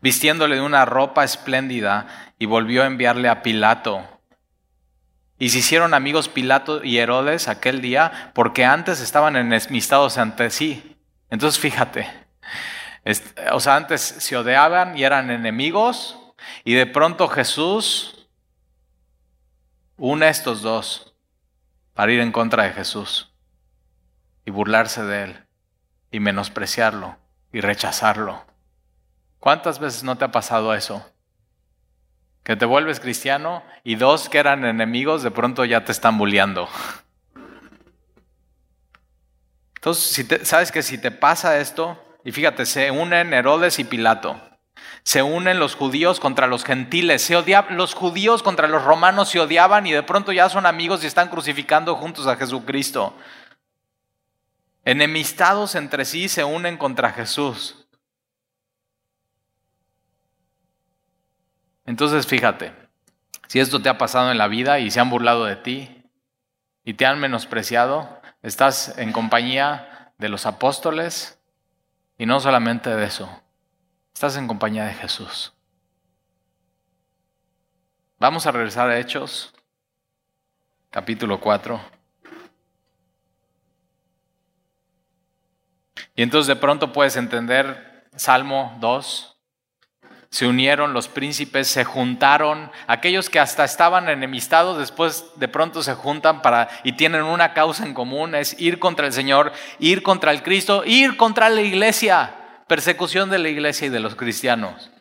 [SPEAKER 1] vistiéndole de una ropa espléndida, y volvió a enviarle a Pilato. Y se hicieron amigos Pilato y Herodes aquel día, porque antes estaban enemistados ante sí. Entonces fíjate, o sea, antes se odiaban y eran enemigos, y de pronto Jesús une a estos dos para ir en contra de Jesús y burlarse de él y menospreciarlo y rechazarlo. ¿Cuántas veces no te ha pasado eso? Que te vuelves cristiano y dos que eran enemigos de pronto ya te están bulleando. Entonces, si sabes que si te pasa esto, y fíjate, se unen Herodes y Pilato, se unen los judíos contra los gentiles, se los judíos contra los romanos se odiaban y de pronto ya son amigos y están crucificando juntos a Jesucristo. Enemistados entre sí se unen contra Jesús. Entonces fíjate, si esto te ha pasado en la vida y se han burlado de ti y te han menospreciado, estás en compañía de los apóstoles y no solamente de eso, estás en compañía de Jesús. Vamos a regresar a Hechos, capítulo 4. Y entonces de pronto puedes entender Salmo 2, se unieron los príncipes, se juntaron, aquellos que hasta estaban enemistados, después de pronto se juntan para y tienen una causa en común, es ir contra el Señor, ir contra el Cristo, ir contra la iglesia, persecución de la iglesia y de los cristianos.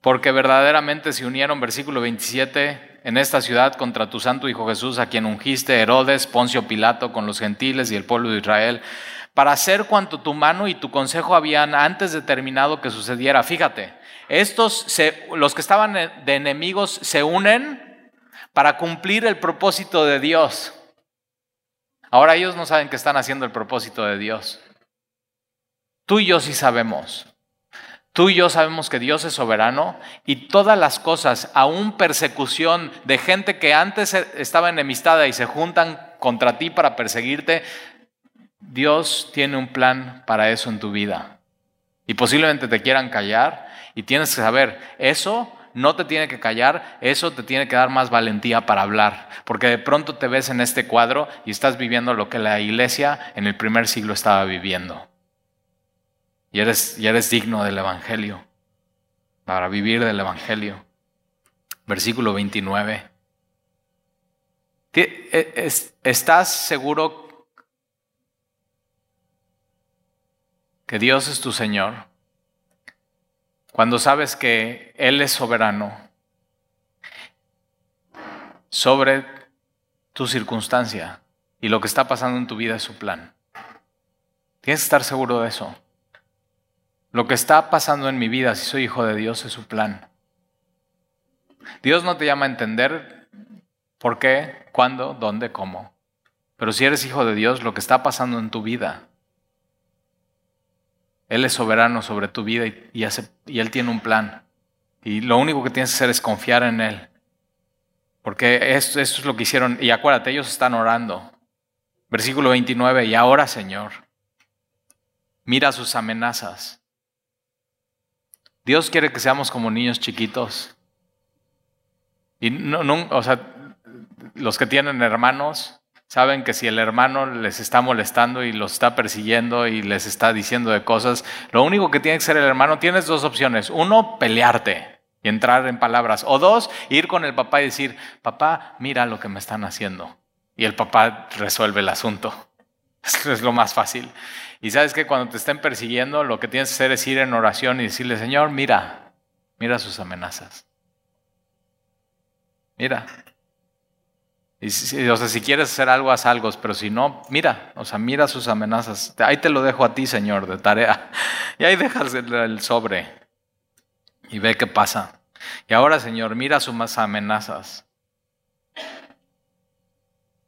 [SPEAKER 1] Porque verdaderamente se unieron, versículo 27, en esta ciudad contra tu santo Hijo Jesús, a quien ungiste Herodes, Poncio Pilato, con los gentiles y el pueblo de Israel para hacer cuanto tu mano y tu consejo habían antes determinado que sucediera. Fíjate, estos, los que estaban de enemigos, se unen para cumplir el propósito de Dios. Ahora ellos no saben que están haciendo el propósito de Dios. Tú y yo sí sabemos. Tú y yo sabemos que Dios es soberano y todas las cosas, aún persecución de gente que antes estaba enemistada y se juntan contra ti para perseguirte, Dios tiene un plan para eso en tu vida. Y posiblemente te quieran callar y tienes que saber, eso no te tiene que callar, eso te tiene que dar más valentía para hablar, porque de pronto te ves en este cuadro y estás viviendo lo que la iglesia en el primer siglo estaba viviendo. Y eres, eres digno del Evangelio, para vivir del Evangelio. Versículo 29. E, ¿Estás seguro que Dios es tu Señor, cuando sabes que Él es soberano sobre tu circunstancia y lo que está pasando en tu vida es su plan. Tienes que estar seguro de eso. Lo que está pasando en mi vida, si soy hijo de Dios, es su plan. Dios no te llama a entender por qué, cuándo, dónde, cómo. Pero si eres hijo de Dios, lo que está pasando en tu vida, Él es soberano sobre tu vida y, Él tiene un plan. Y lo único que tienes que hacer es confiar en Él. Porque esto, es lo que hicieron. Y acuérdate, ellos están orando. Versículo 29, y ahora Señor, mira sus amenazas. Dios quiere que seamos como niños chiquitos. Y no, o sea, los que tienen hermanos saben que si el hermano les está molestando y los está persiguiendo y les está diciendo de cosas, lo único que tiene que ser el hermano, tienes dos opciones. Uno, pelearte y entrar en palabras. O dos, ir con el papá y decir, papá, mira lo que me están haciendo. Y el papá resuelve el asunto. Eso es lo más fácil. Y sabes que cuando te estén persiguiendo, lo que tienes que hacer es ir en oración y decirle, Señor, mira, mira sus amenazas. Mira. Y si, o sea, si quieres hacer algo, haz algo, pero si no, mira, o sea, mira sus amenazas. Ahí te lo dejo a ti, Señor, de tarea. Y ahí dejas el sobre y ve qué pasa. Y ahora, Señor, mira sus amenazas.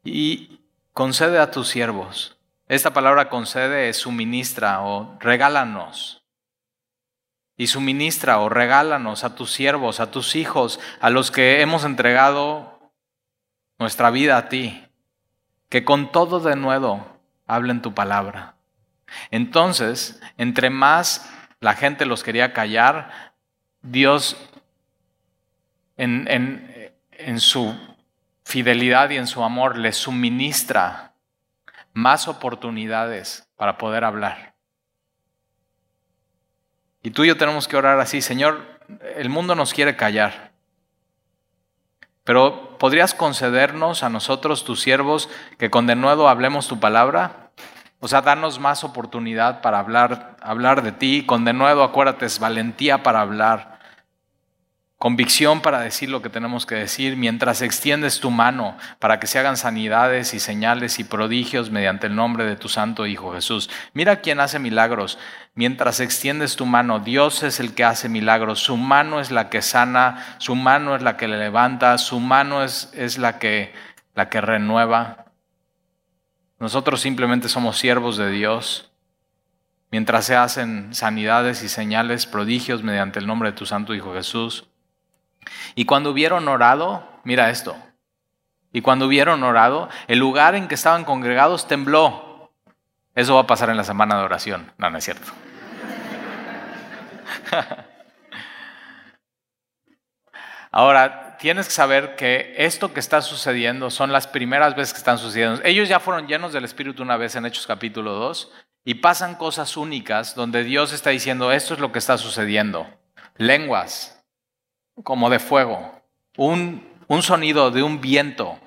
[SPEAKER 1] Y concede a tus siervos. Esta palabra concede es suministra o regálanos. Y suministra o regálanos a tus siervos, a tus hijos, a los que hemos entregado nuestra vida a ti. Que con todo de nuevo hablen tu palabra. Entonces, entre más la gente los quería callar, Dios en, su fidelidad y en su amor les suministra más oportunidades para poder hablar. Y tú y yo tenemos que orar así, Señor, el mundo nos quiere callar, pero ¿podrías concedernos a nosotros, tus siervos, que con de nuevo hablemos tu palabra? O sea, danos más oportunidad para hablar, hablar de ti. Con de nuevo, acuérdate, es valentía para hablar convicción para decir lo que tenemos que decir, mientras extiendes tu mano para que se hagan sanidades y señales y prodigios mediante el nombre de tu Santo Hijo Jesús. Mira quién hace milagros. Mientras extiendes tu mano, Dios es el que hace milagros. Su mano es la que sana, su mano es la que le levanta, su mano es, es la, que, la que renueva. Nosotros simplemente somos siervos de Dios. Mientras se hacen sanidades y señales, prodigios mediante el nombre de tu Santo Hijo Jesús. Y cuando hubieron orado, mira esto, y cuando hubieron orado, el lugar en que estaban congregados tembló. Eso va a pasar en la semana de oración. No, no es cierto. Ahora, tienes que saber que esto que está sucediendo son las primeras veces que están sucediendo. Ellos ya fueron llenos del Espíritu una vez en Hechos capítulo 2 y pasan cosas únicas donde Dios está diciendo, esto es lo que está sucediendo. Lenguas, como de fuego, un, un sonido de un viento,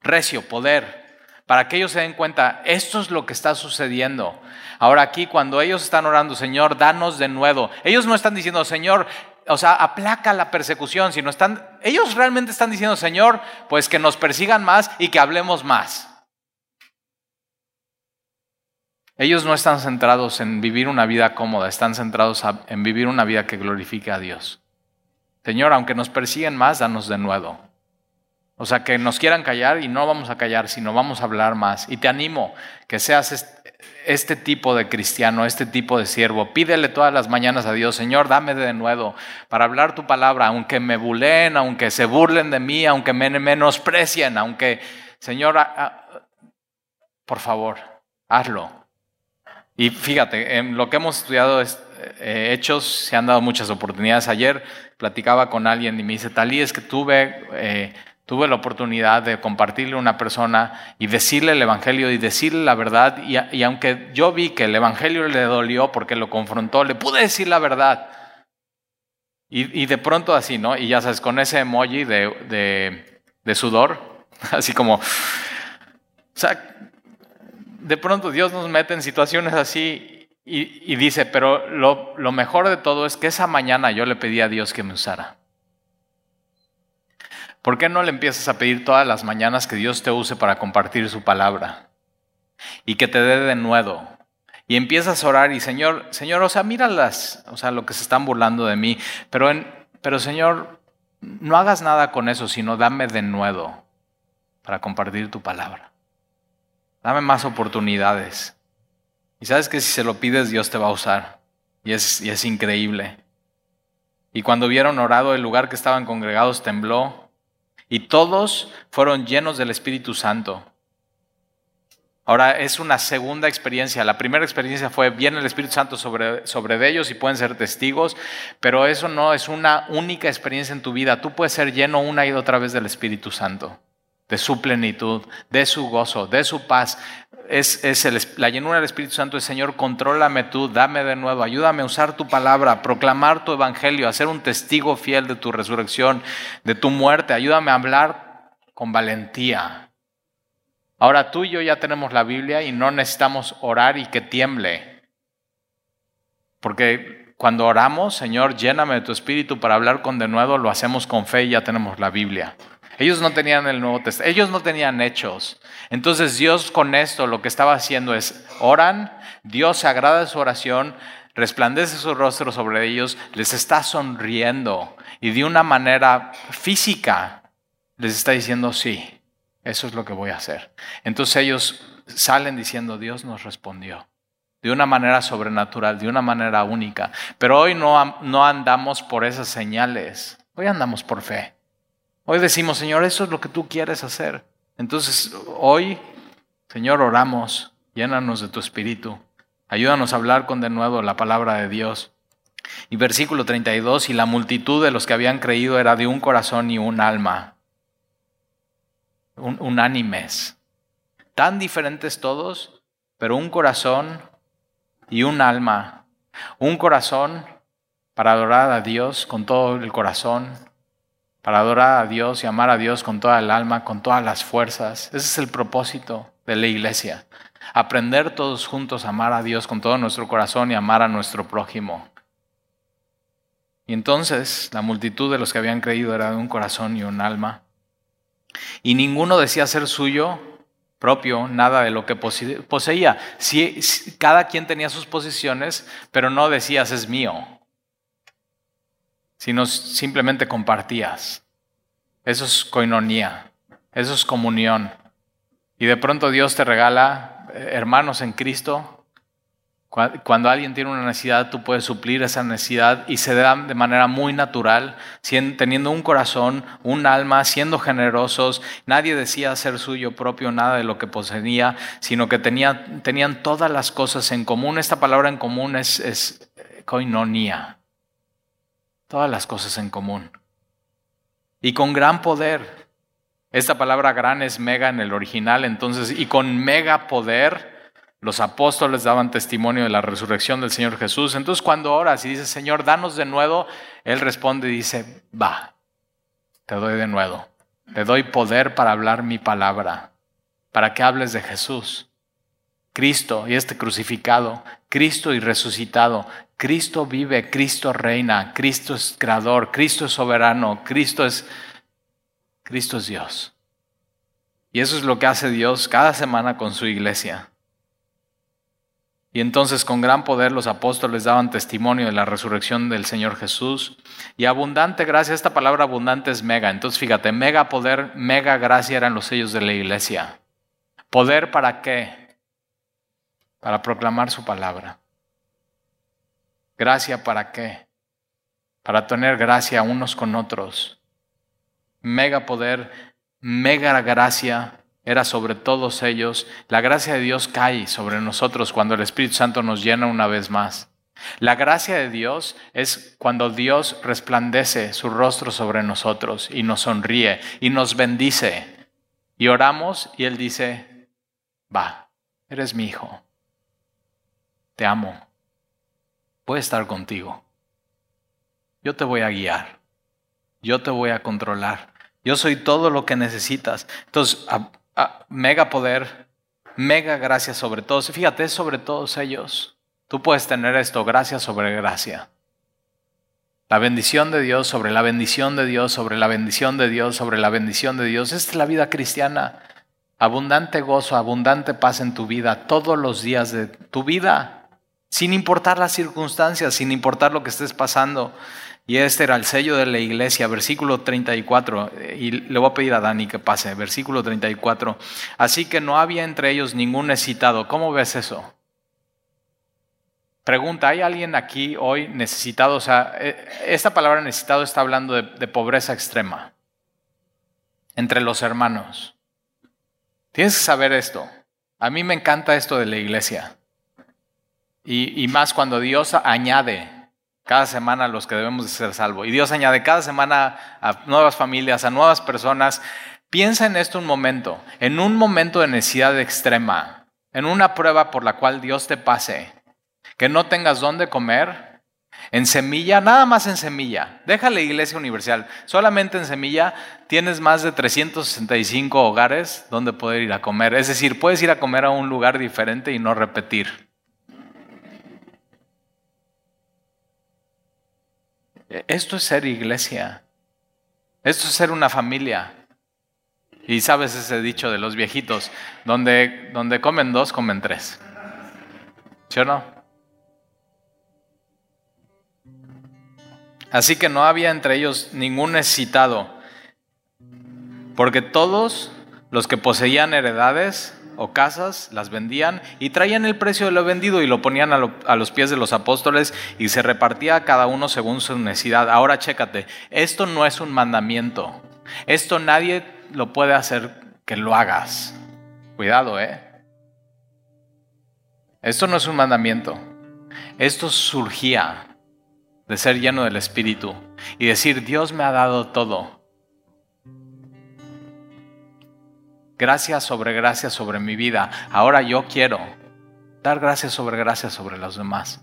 [SPEAKER 1] recio, poder, para que ellos se den cuenta, esto es lo que está sucediendo. Ahora aquí, cuando ellos están orando, Señor, danos de nuevo, ellos no están diciendo, Señor, o sea, aplaca la persecución, sino están, ellos realmente están diciendo, Señor, pues que nos persigan más y que hablemos más. Ellos no están centrados en vivir una vida cómoda, están centrados en vivir una vida que glorifique a Dios. Señor, aunque nos persiguen más, danos de nuevo. O sea, que nos quieran callar y no vamos a callar, sino vamos a hablar más. Y te animo que seas este tipo de cristiano, este tipo de siervo. Pídele todas las mañanas a Dios, Señor, dame de nuevo para hablar tu palabra, aunque me bulen, aunque se burlen de mí, aunque me menosprecien, aunque, Señor, por favor, hazlo. Y fíjate, en lo que hemos estudiado es, eh, hechos, se han dado muchas oportunidades. Ayer platicaba con alguien y me dice, Talí, es que tuve, eh, tuve la oportunidad de compartirle a una persona y decirle el Evangelio y decirle la verdad. Y, aunque yo vi que el Evangelio le dolió porque lo confrontó, le pude decir la verdad. Y, de pronto así, ¿no? Y ya sabes, con ese emoji de, de sudor, así como... O sea, de pronto Dios nos mete en situaciones así y, dice, pero lo, mejor de todo es que esa mañana yo le pedí a Dios que me usara. ¿Por qué no le empiezas a pedir todas las mañanas que Dios te use para compartir su palabra? Y que te dé de nuevo. Y empiezas a orar y Señor, Señor, o sea, míralas, o sea, lo que se están burlando de mí, pero, en, pero Señor, no hagas nada con eso, sino dame de nuevo para compartir tu palabra. Dame más oportunidades. Y sabes que si se lo pides, Dios te va a usar. Y es, y es increíble. Y cuando vieron orado, el lugar que estaban congregados tembló. Y todos fueron llenos del Espíritu Santo Ahora es una segunda experiencia. La primera experiencia fue, viene el Espíritu Santo sobre, sobre ellos y pueden ser testigos, pero eso no es una única experiencia en tu vida. Tú puedes ser lleno una y otra vez del Espíritu Santo, de su plenitud, de su gozo, de su paz. Es, es la llenura del Espíritu Santo es, Señor, contrólame tú, dame de nuevo, ayúdame a usar tu palabra, proclamar tu evangelio, a ser un testigo fiel de tu resurrección, de tu muerte. Ayúdame a hablar con valentía, Ahora tú y yo ya tenemos la Biblia y no necesitamos orar y que tiemble. Porque cuando oramos, Señor, lléname de tu espíritu para hablar con de nuevo, lo hacemos con fe y ya tenemos la Biblia. Ellos no tenían el Nuevo Testamento, ellos no tenían hechos. Entonces Dios con esto lo que estaba haciendo es, oran, Dios se agrada su oración, resplandece su rostro sobre ellos, les está sonriendo y de una manera física les está diciendo sí. Eso es lo que voy a hacer. Entonces ellos salen diciendo, Dios nos respondió de una manera sobrenatural, de una manera única. Pero hoy no, no andamos por esas señales, hoy andamos por fe. Hoy decimos, Señor, eso es lo que tú quieres hacer. Entonces hoy, Señor, oramos, llénanos de tu espíritu, ayúdanos a hablar con de nuevo la palabra de Dios. Y versículo 32, y la multitud de los que habían creído era de un corazón y un alma unánimes, tan diferentes todos, pero un corazón y un alma. Un corazón para adorar a Dios con todo el corazón, para adorar a Dios y amar a Dios con toda el alma, con todas las fuerzas. Ese es el propósito de la iglesia. Aprender todos juntos a amar a Dios con todo nuestro corazón y amar a nuestro prójimo. Y entonces la multitud de los que habían creído era de un corazón y un alma. Y ninguno decía ser suyo propio nada de lo que poseía. Cada quien tenía sus posiciones, pero no decías es mío, sino simplemente compartías. Eso es coinonía, eso es comunión. Y de pronto Dios te regala eh, hermanos en Cristo cuando alguien tiene una necesidad, tú puedes suplir esa necesidad y se da de manera muy natural, teniendo un corazón, un alma, siendo generosos. Nadie decía ser suyo propio nada de lo que poseía, sino que tenía, tenían todas las cosas en común. Esta palabra en común es, es koinonia. Todas las cosas en común. Y con gran poder. Esta palabra gran es mega en el original, entonces, y con mega poder los apóstoles daban testimonio de la resurrección del Señor Jesús. Entonces cuando oras y dices, Señor, danos de nuevo, Él responde y dice, va, te doy de nuevo. Te doy poder para hablar mi palabra, para que hables de Jesús. Cristo y este crucificado, Cristo y resucitado, Cristo vive, Cristo reina, Cristo es creador, Cristo es soberano, Cristo es, Cristo es Dios. Y eso es lo que hace Dios cada semana con su iglesia. Y entonces con gran poder los apóstoles daban testimonio de la resurrección del Señor Jesús. Y abundante gracia, esta palabra abundante es mega. Entonces fíjate, mega poder, mega gracia eran los sellos de la iglesia. ¿Poder para qué? Para proclamar su palabra. ¿Gracia para qué? Para tener gracia unos con otros. Mega poder, mega gracia era sobre todos ellos. La gracia de Dios cae sobre nosotros cuando el Espíritu Santo nos llena una vez más. La gracia de Dios es cuando Dios resplandece su rostro sobre nosotros y nos sonríe y nos bendice. Y oramos y Él dice, va, eres mi hijo. Te amo. Voy a estar contigo. Yo te voy a guiar. Yo te voy a controlar. Yo soy todo lo que necesitas. Entonces, Ah, mega poder, mega gracia sobre todos. Fíjate, sobre todos ellos. Tú puedes tener esto, gracia sobre gracia. La bendición de Dios sobre la bendición de Dios, sobre la bendición de Dios, sobre la bendición de Dios. Esta es la vida cristiana. Abundante gozo, abundante paz en tu vida, todos los días de tu vida. Sin importar las circunstancias, sin importar lo que estés pasando. Y este era el sello de la iglesia, versículo 34, y le voy a pedir a Dani que pase, versículo 34. Así que no había entre ellos ningún necesitado. ¿Cómo ves eso? Pregunta, ¿hay alguien aquí hoy necesitado? O sea, eh, esta palabra necesitado está hablando de, pobreza extrema entre los hermanos. Tienes que saber esto. A mí me encanta esto de la iglesia. Y, más cuando Dios añade cada semana a los que debemos de ser salvos. Y Dios añade cada semana a nuevas familias, a nuevas personas. Piensa en esto un momento, en un momento de necesidad extrema, en una prueba por la cual Dios te pase que no tengas dónde comer, en semilla, nada más en semilla, deja la iglesia universal, solamente en semilla tienes más de 365 hogares donde poder ir a comer, es decir, puedes ir a comer a un lugar diferente y no repetir. Esto es ser iglesia, esto es ser una familia. Y sabes ese dicho de los viejitos, donde, donde comen dos, comen tres. ¿Sí o no? Así que no había entre ellos ningún necesitado, porque todos los que poseían heredades o casas las vendían y traían el precio de lo vendido y lo ponían a, los pies de los apóstoles y se repartía a cada uno según su necesidad. Ahora chécate, esto no es un mandamiento, esto nadie lo puede hacer que lo hagas. Cuidado, ¿eh? Esto no es un mandamiento, esto surgía de ser lleno del Espíritu y decir, Dios me ha dado todo. Gracias sobre gracias sobre mi vida. Ahora yo quiero dar gracias sobre gracias sobre los demás.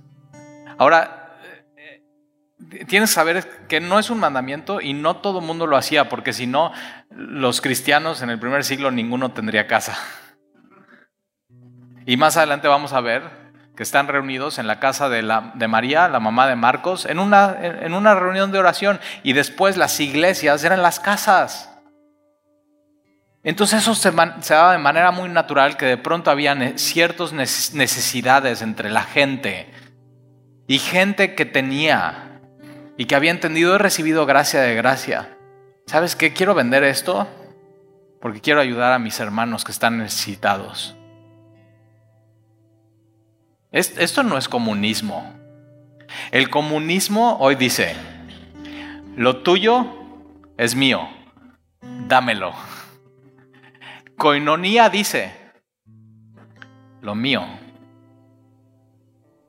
[SPEAKER 1] Ahora, eh, tienes que saber que no es un mandamiento y no todo el mundo lo hacía, porque si no, los cristianos en el primer siglo ninguno tendría casa. Y más adelante vamos a ver que están reunidos en la casa de, la, de María, la mamá de Marcos, en una, en una reunión de oración. Y después las iglesias eran las casas. Entonces eso se, daba de manera muy natural que de pronto había ciertas necesidades entre la gente y gente que tenía y que había entendido, he recibido gracia de gracia. ¿Sabes qué? Quiero vender esto porque quiero ayudar a mis hermanos que están necesitados. Esto no es comunismo. El comunismo hoy dice, lo tuyo es mío, dámelo. Coinonía dice, lo mío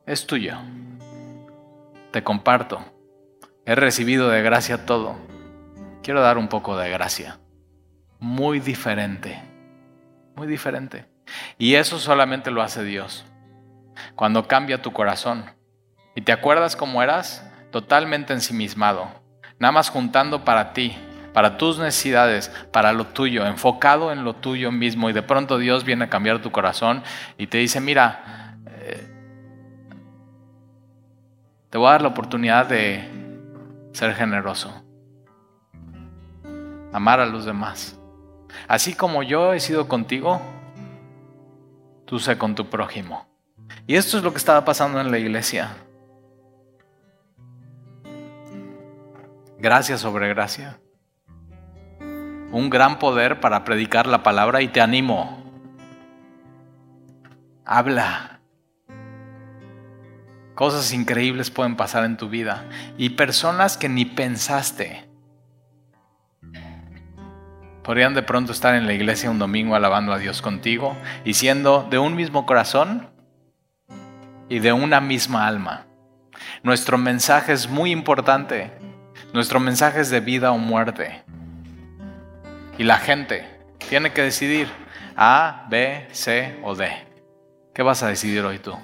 [SPEAKER 1] es tuyo. Te comparto. He recibido de gracia todo. Quiero dar un poco de gracia. Muy diferente. Muy diferente. Y eso solamente lo hace Dios cuando cambia tu corazón. Y te acuerdas cómo eras, totalmente ensimismado, nada más juntando para ti, para tus necesidades, para lo tuyo, enfocado en lo tuyo mismo. Y de pronto Dios viene a cambiar tu corazón y te dice, mira, eh, te voy a dar la oportunidad de ser generoso, amar a los demás. Así como yo he sido contigo, tú sé con tu prójimo. Y esto es lo que estaba pasando en la iglesia. Gracia sobre gracia. Un gran poder para predicar la palabra y te animo. Habla. Cosas increíbles pueden pasar en tu vida y personas que ni pensaste podrían de pronto estar en la iglesia un domingo alabando a Dios contigo y siendo de un mismo corazón y de una misma alma. Nuestro mensaje es muy importante. Nuestro mensaje es de vida o muerte. Y la gente tiene que decidir A, B, C o D. ¿Qué vas a decidir hoy tú?